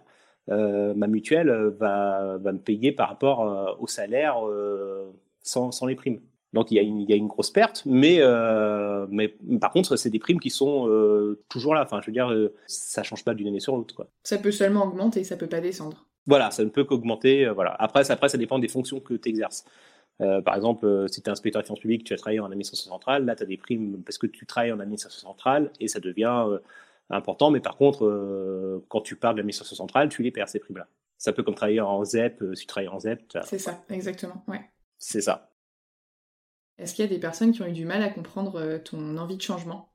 euh, ma mutuelle va, me payer par rapport euh, au salaire euh, sans, sans les primes. Donc il y, a une, y a une grosse perte, mais, euh, mais par contre, c'est des primes qui sont euh, toujours là. Enfin, je veux dire, euh, ça change pas d'une année sur l'autre. Ça peut seulement augmenter, ça peut pas descendre. Voilà, ça ne peut qu'augmenter. voilà. Après, après, ça dépend des fonctions que tu exerces. par exemple, si tu es inspecteur de finances publiques, tu as travaillé en administration centrale, là, tu as des primes parce que tu travailles en administration centrale et ça devient important, mais par contre, euh, quand tu parles de l'administration centrale, tu les perds ces primes-là. C'est un peu comme travailler en ZEP, euh, si tu travailles en ZEP. C'est ça, exactement, ouais. C'est ça. Est-ce qu'il y a des personnes qui ont eu du mal à comprendre euh, ton envie de changement?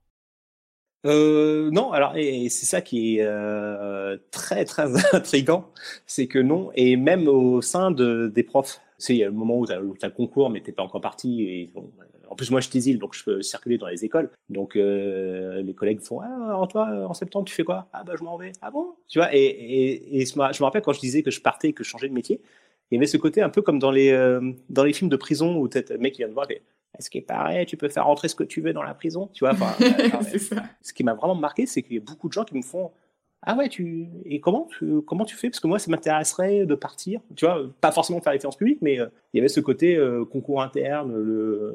Euh, non, alors et, c'est ça qui est euh, très très intrigant, c'est que non, et même au sein de, des profs, c'est il y a le moment où tu as, as, le concours, mais t'es pas encore parti, et en plus, moi, je t'isile, donc je peux circuler dans les écoles. Donc, euh, les collègues font Ah, toi, en septembre, tu fais quoi? Ah, bah, je m'en vais. Ah bon? Tu vois, et, et, et, je me rappelle quand je disais que je partais, que je changeais de métier, il y avait ce côté un peu comme dans les, euh, dans les films de prison où peut-être le mec qui vient de voir, est-ce qu'il est pareil, tu peux faire rentrer ce que tu veux dans la prison Tu vois, enfin, ce qui m'a vraiment marqué, c'est qu'il y a beaucoup de gens qui me font ah ouais, tu et comment tu comment tu fais? Parce que moi, ça m'intéresserait de partir. Tu vois, pas forcément faire les finances publiques, mais euh, il y avait ce côté euh, concours interne, le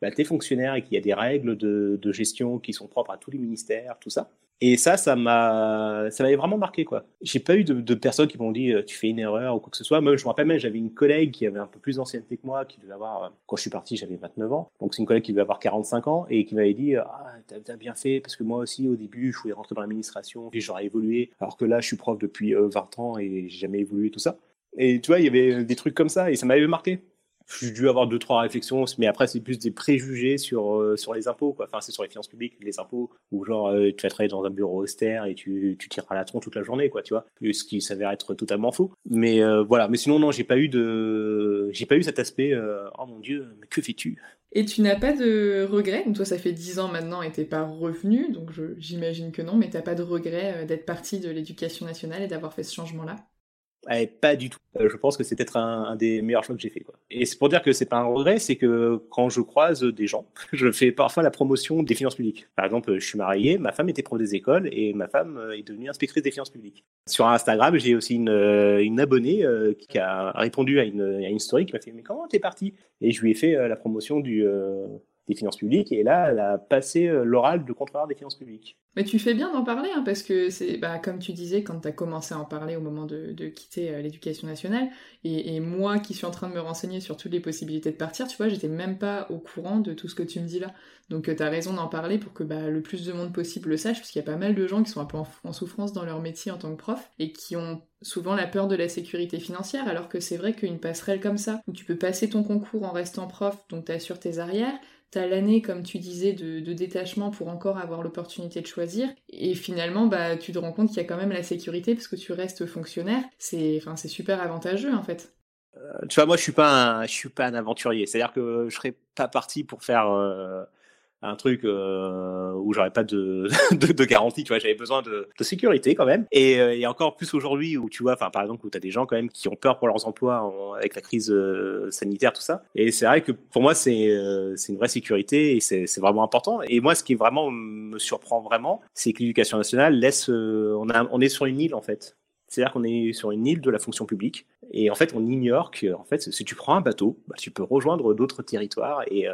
bah, t'es fonctionnaire et qu'il y a des règles de, de, gestion qui sont propres à tous les ministères, tout ça. Et ça, ça m'a, ça m'avait vraiment marqué, quoi. J'ai pas eu de, personnes qui m'ont dit, euh, tu fais une erreur ou quoi que ce soit. Moi, je me rappelle même, j'avais une collègue qui avait un peu plus d'ancienneté que moi, qui devait avoir, euh, quand je suis parti, j'avais 29 ans. Donc, c'est une collègue qui devait avoir 45 ans et qui m'avait dit, ah, t'as as bien fait, parce que moi aussi, au début, je voulais rentrer dans l'administration, puis j'aurais évolué. Alors que là, je suis prof depuis 20 euh, ans et j'ai jamais évolué, tout ça. Et tu vois, il y avait des trucs comme ça et ça m'avait marqué. J'ai dû avoir deux trois réflexions, mais après c'est plus des préjugés sur euh, sur les impôts, quoi. Enfin, c'est sur les finances publiques, les impôts, ou genre euh, tu vas travailler dans un bureau austère et tu tu tireras la tronche toute la journée, quoi, tu vois. Ce qui s'avère être totalement faux. Mais euh, voilà. Mais sinon non, j'ai pas eu de j'ai pas eu cet aspect. oh mon dieu, mais que fais-tu? Et tu n'as pas de regrets? Toi, ça fait dix ans maintenant et t'es pas revenu, donc j'imagine que non. Mais t'as pas de regrets d'être parti de l'éducation nationale et d'avoir fait ce changement-là? Pas du tout. Euh, je pense que c'est peut-être un, des meilleurs choix que j'ai fait. Et c'est pour dire que c'est pas un regret, c'est que quand je croise des gens, je fais parfois la promotion des finances publiques. Par exemple, je suis marié, ma femme était prof des écoles et ma femme euh, est devenue inspectrice des finances publiques. Sur Instagram, j'ai aussi une, euh, abonnée qui a répondu à une, à une story qui m'a fait mais comment t'es parti? Et je lui ai fait la promotion du des finances publiques et là, elle a passé l'oral de contrôleur des finances publiques. Mais tu fais bien d'en parler, hein, parce que c'est, bah, comme tu disais, quand tu as commencé à en parler au moment de, quitter euh, l'éducation nationale, et, moi qui suis en train de me renseigner sur toutes les possibilités de partir, tu vois, j'étais même pas au courant de tout ce que tu me dis là. Donc euh, tu as raison d'en parler pour que bah, le plus de monde possible le sache, parce qu'il y a pas mal de gens qui sont un peu en, souffrance dans leur métier en tant que prof, et qui ont souvent la peur de la sécurité financière, alors que c'est vrai qu'une passerelle comme ça, où tu peux passer ton concours en restant prof, donc tu assures tes arrières, T'as l'année, comme tu disais, de, détachement pour encore avoir l'opportunité de choisir. Et finalement, bah, tu te rends compte qu'il y a quand même la sécurité parce que tu restes fonctionnaire. C'est, enfin, super avantageux en fait. Euh, tu vois, moi, je suis suis pas un aventurier. C'est-à-dire que je serais pas parti pour faire euh, un truc euh, où j'aurais pas de, de, garantie, tu vois, j'avais besoin de, de, sécurité quand même. Et, euh, et encore plus aujourd'hui où tu vois, enfin par exemple où tu as des gens quand même qui ont peur pour leurs emplois avec la crise euh, sanitaire, tout ça. Et c'est vrai que pour moi c'est c'est une vraie sécurité et c'est vraiment important. Et moi ce qui vraiment me surprend vraiment, c'est que l'éducation nationale laisse, on, a, on est sur une île en fait. C'est-à-dire qu'on est sur une île de la fonction publique et en fait on ignore que en fait si tu prends un bateau, bah, tu peux rejoindre d'autres territoires et,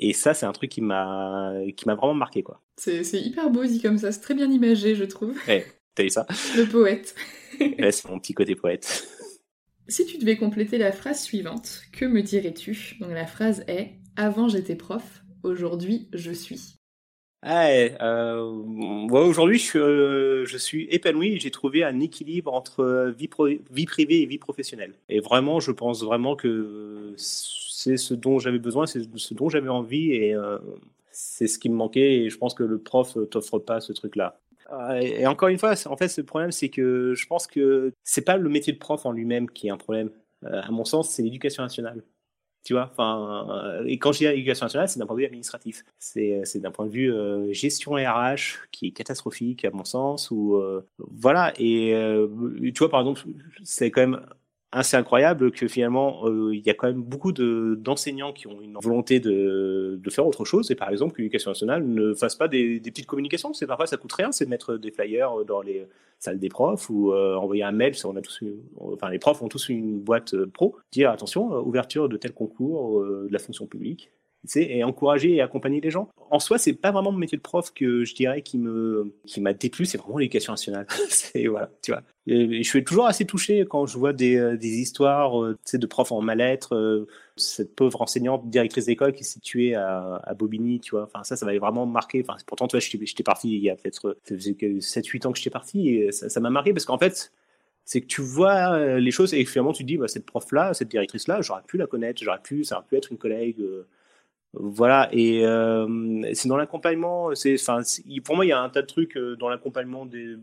et ça, c'est un truc qui m'a qui m'a vraiment marqué, quoi. C'est hyper beau dit comme ça, c'est très bien imagé, je trouve. Ouais, t'as vu ça? Le poète. ouais, c'est mon petit côté poète. Si tu devais compléter la phrase suivante, que me dirais-tu? Donc la phrase est Avant j'étais prof, aujourd'hui je suis. Euh, aujourd'hui je, euh, suis épanoui. J'ai trouvé un équilibre entre vie, vie privée et vie professionnelle. Et vraiment, je pense vraiment que c'est ce dont j'avais besoin, c'est ce dont j'avais envie et euh, c'est ce qui me manquait. Et je pense que le prof t'offre pas ce truc-là. Euh, et encore une fois, en fait, le problème, c'est que je pense que c'est pas le métier de prof en lui-même qui est un problème. Euh, à mon sens, c'est l'éducation nationale. Tu vois, enfin, et quand je dis l'éducation nationale, c'est d'un point de vue administratif. C'est, d'un point de vue gestion RH qui est catastrophique à mon sens. Ou voilà. Et tu vois, par exemple, c'est quand même assez incroyable que finalement euh, il y a quand même beaucoup d'enseignants qui ont une volonté de, de, faire autre chose. Et par exemple que l'éducation nationale ne fasse pas des, petites communications. C'est parfois ça coûte rien c'est de mettre des flyers dans les salles des profs ou euh, envoyer un mail. On a tous enfin les profs ont tous une boîte euh, pro. Dire attention ouverture de tel concours de la fonction publique et encourager et accompagner les gens. En soi, c'est pas vraiment mon métier de prof que je dirais qui me qui m'a déplu, c'est vraiment l'éducation nationale. c'est voilà, tu vois. je suis toujours assez touché quand je vois des, euh, des histoires euh, de profs en mal-être, euh, cette pauvre enseignante directrice d'école qui est située à, Bobigny, tu vois. Enfin ça, ça m'avait vraiment marqué. Enfin pourtant, tu vois, j'étais parti il y a peut-être 7-8 ans que j'étais parti et ça m'a marqué parce qu'en fait c'est que tu vois les choses et finalement tu te dis bah, cette prof là cette directrice là j'aurais pu la connaître j'aurais pu ça aurait pu être une collègue voilà, et euh, c'est dans l'accompagnement. C'est, enfin, pour moi, il y a un tas de trucs euh, dans l'accompagnement des,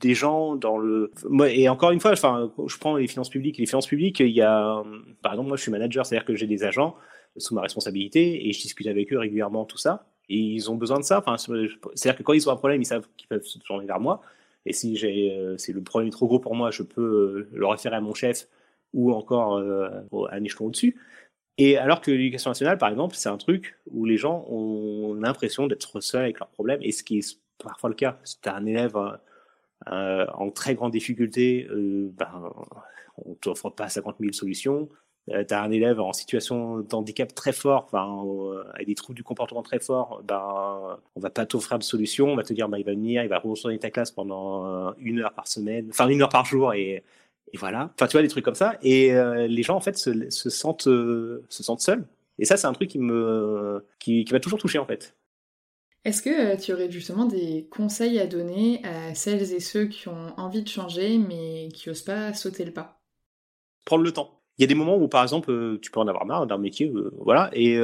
des gens, dans le. Et encore une fois, enfin, je prends les finances publiques. Les finances publiques, il y a, par exemple, moi, je suis manager, c'est-à-dire que j'ai des agents sous ma responsabilité et je discute avec eux régulièrement tout ça. Et ils ont besoin de ça. Enfin, c'est-à-dire que quand ils ont un problème, ils savent qu'ils peuvent se tourner vers moi. Et si j'ai, euh, c'est le problème trop gros pour moi, je peux le référer à mon chef ou encore à un échelon au-dessus. Et alors que l'éducation nationale, par exemple, c'est un truc où les gens ont l'impression d'être seuls avec leurs problèmes, et ce qui est parfois le cas. Si tu as un élève euh, euh, en très grande difficulté, euh, ben, on ne t'offre pas 50 000 solutions. Euh, tu as un élève en situation d'handicap très fort, enfin, avec des troubles du comportement très forts, ben, on va pas t'offrir de solution, on va te dire ben, il va venir, il va retourner ta classe pendant une heure par semaine, enfin une heure par jour, et et voilà. Enfin, tu vois, des trucs comme ça. Et euh, les gens, en fait, se, se sentent, euh, se sentent seuls. Et ça, c'est un truc qui me, qui, qui m'a toujours touché, en fait. Est-ce que euh, tu aurais justement des conseils à donner à celles et ceux qui ont envie de changer, mais qui n'osent pas sauter le pas? Prendre le temps. il y a des moments où, par exemple, tu peux en avoir marre d'un métier, voilà. Et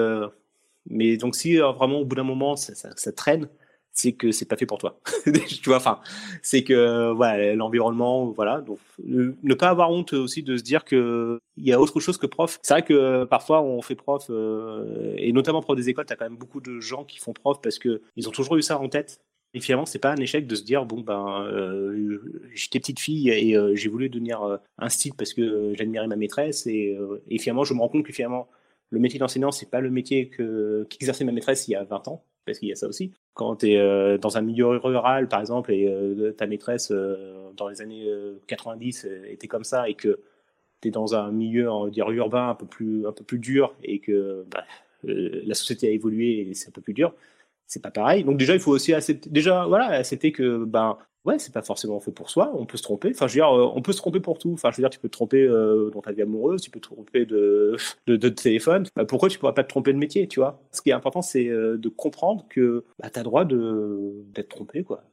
mais donc, si vraiment au bout d'un moment ça, ça traîne, c'est que c'est pas fait pour toi. tu vois, enfin, c'est que voilà, l'environnement, voilà. Donc, ne pas avoir honte aussi de se dire que il y a autre chose que prof. C'est vrai que parfois on fait prof euh, et notamment prof des écoles, tu as quand même beaucoup de gens qui font prof parce que ils ont toujours eu ça en tête. Et finalement, c'est pas un échec de se dire bon ben euh, j'étais petite fille et euh, j'ai voulu devenir un style parce que j'admirais ma maîtresse et, et finalement je me rends compte que finalement le métier d'enseignant c'est pas le métier que qu'exerçait ma maîtresse il y a 20 ans parce qu'il y a ça aussi. Quand tu es euh, dans un milieu rural, par exemple, et euh, ta maîtresse, euh, dans les années 90, était comme ça, et que tu es dans un milieu, on urbain un peu plus, un peu plus dur, et que bah, la société a évolué et c'est un peu plus dur, c'est pas pareil. Donc déjà, il faut aussi accepter, déjà, voilà, accepter que ben, ouais, c'est pas forcément fait pour soi, on peut se tromper. Enfin, je veux dire, euh, on peut se tromper pour tout. Enfin, je veux dire, tu peux te tromper euh, dans ta vie amoureuse, tu peux te tromper de, de, téléphone. Bah, pourquoi tu pourrais pas te tromper de métier, tu vois? Ce qui est important, c'est euh, de comprendre que bah, tu as droit d'être trompé, quoi.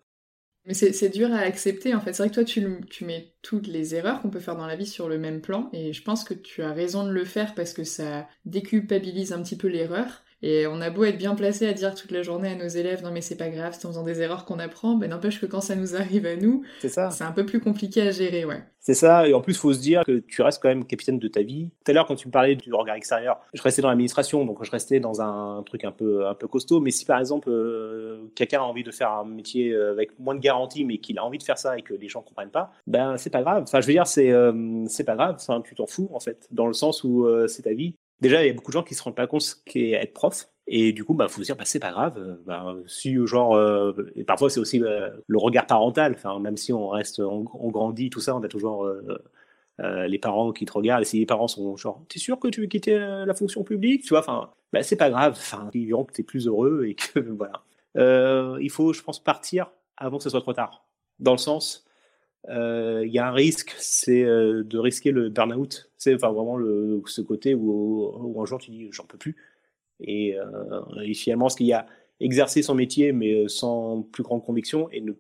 Mais c'est dur à accepter, en fait. C'est vrai que toi, tu, tu mets toutes les erreurs qu'on peut faire dans la vie sur le même plan, et je pense que tu as raison de le faire parce que ça déculpabilise un petit peu l'erreur. Et on a beau être bien placé à dire toute la journée à nos élèves non mais c'est pas grave, c'est en faisant des erreurs qu'on apprend, ben n'empêche que quand ça nous arrive à nous, c'est ça. C'est un peu plus compliqué à gérer, ouais. C'est ça, et en plus, il faut se dire que tu restes quand même capitaine de ta vie. Tout à l'heure, quand tu me parlais du regard extérieur, je restais dans l'administration, donc je restais dans un truc un peu, un peu costaud. Mais si par exemple, euh, quelqu'un a envie de faire un métier euh, avec moins de garantie, mais qu'il a envie de faire ça et que les gens comprennent pas, ben c'est pas grave. Enfin, je veux dire, c'est euh, c'est pas grave. Enfin, tu t'en fous en fait, dans le sens où c'est ta vie. Déjà, il y a beaucoup de gens qui se rendent pas compte ce qu'est être prof. Et du coup, bah, faut se dire, bah, c'est pas grave. Euh, bah, si, genre, euh, parfois, c'est aussi euh, le regard parental. Enfin, même si on reste, on, grandit, tout ça, on a toujours les parents qui te regardent. Et si les parents sont genre, t'es sûr que tu veux quitter la fonction publique, tu vois, enfin, bah, c'est pas grave. Enfin, ils verront que t'es plus heureux et que, voilà. il faut, je pense, partir avant que ce soit trop tard. Dans le sens, il y a un risque, c'est de risquer le burn-out. C'est enfin vraiment le, ce côté où, où un jour tu dis j'en peux plus. Et, euh, finalement, ce qu'il y a exercer son métier, mais euh, sans plus grande conviction, et ne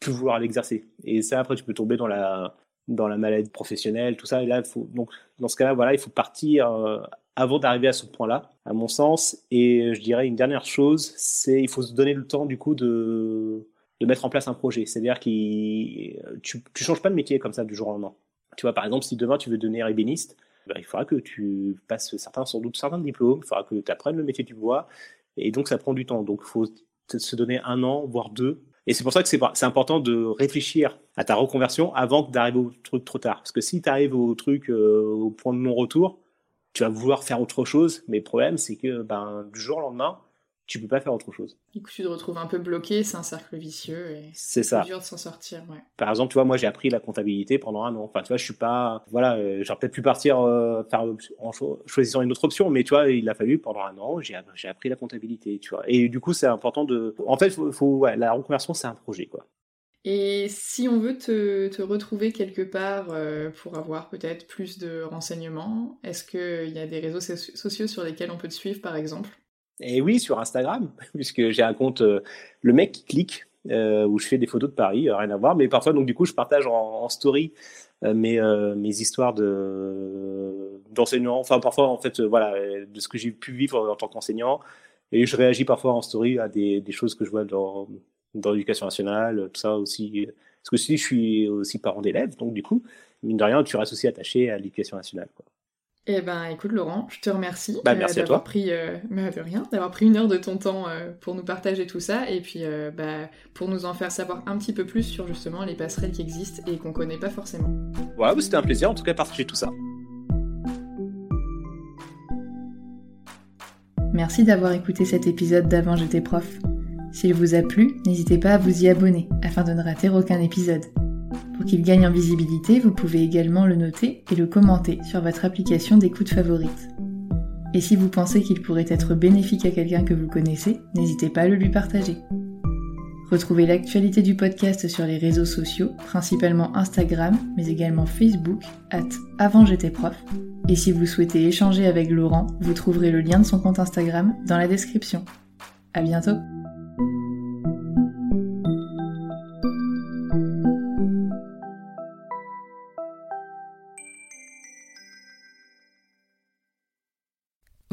plus vouloir l'exercer. Et ça, après, tu peux tomber dans la, dans la maladie professionnelle, tout ça. Et là, faut, donc, dans ce cas-là, voilà, il faut partir euh, avant d'arriver à ce point-là, à mon sens. Et je dirais une dernière chose, c'est il faut se donner le temps, du coup, de, de mettre en place un projet. C'est-à-dire que tu, tu changes pas de métier comme ça du jour au lendemain. Tu vois, par exemple, si demain tu veux devenir ébéniste, bah, il faudra que tu passes certains, sans doute certains diplômes, il faudra que tu apprennes le métier du bois, et donc ça prend du temps. Donc il faut se donner un an, voire deux. Et c'est pour ça que c'est important de réfléchir à ta reconversion avant d'arriver au truc trop tard. Parce que si tu arrives au truc, euh, au point de non-retour, tu vas vouloir faire autre chose, mais le problème, c'est que ben, du jour au lendemain, tu peux pas faire autre chose. Du coup, tu te retrouves un peu bloqué, c'est un cercle vicieux et c'est ça. dur de s'en sortir. Ouais. Par exemple, tu vois, moi j'ai appris la comptabilité pendant un an. Enfin, tu vois, je suis pas, voilà, euh, j'aurais peut-être pu partir euh, faire, en choisissant une autre option, mais tu vois, il a fallu pendant un an, j'ai appris la comptabilité, tu vois. Et du coup, c'est important de, en fait, faut, faut ouais, la reconversion, c'est un projet, quoi. Et si on veut te, te retrouver quelque part euh, pour avoir peut-être plus de renseignements, est-ce qu'il y a des réseaux sociaux sur lesquels on peut te suivre, par exemple? Et oui, sur Instagram, puisque j'ai un compte, euh, le mec qui clique, euh, où je fais des photos de Paris, euh, rien à voir. Mais parfois, donc du coup, je partage en, story mes, mes histoires de d'enseignants. Enfin, parfois, en fait, voilà, de ce que j'ai pu vivre en tant qu'enseignant. Et je réagis parfois en story à des, des choses que je vois dans, dans l'éducation nationale, tout ça aussi. Parce que si je suis aussi parent d'élèves, donc du coup, mine de rien, tu restes aussi attaché à l'éducation nationale. Quoi. Eh ben, écoute Laurent, je te remercie bah, euh, d'avoir pris, euh, de rien, d'avoir pris une heure de ton temps euh, pour nous partager tout ça et puis bah, pour nous en faire savoir un petit peu plus sur justement les passerelles qui existent et qu'on connaît pas forcément. Ouais, c'était un plaisir en tout cas de partager tout ça. Merci d'avoir écouté cet épisode d'Avant j'étais prof. S'il vous a plu, n'hésitez pas à vous y abonner afin de ne rater aucun épisode. Pour qu'il gagne en visibilité, vous pouvez également le noter et le commenter sur votre application d'écoute favorite. Et si vous pensez qu'il pourrait être bénéfique à quelqu'un que vous connaissez, n'hésitez pas à le lui partager. Retrouvez l'actualité du podcast sur les réseaux sociaux, principalement Instagram, mais également Facebook, at. Et si vous souhaitez échanger avec Laurent, vous trouverez le lien de son compte Instagram dans la description. À bientôt!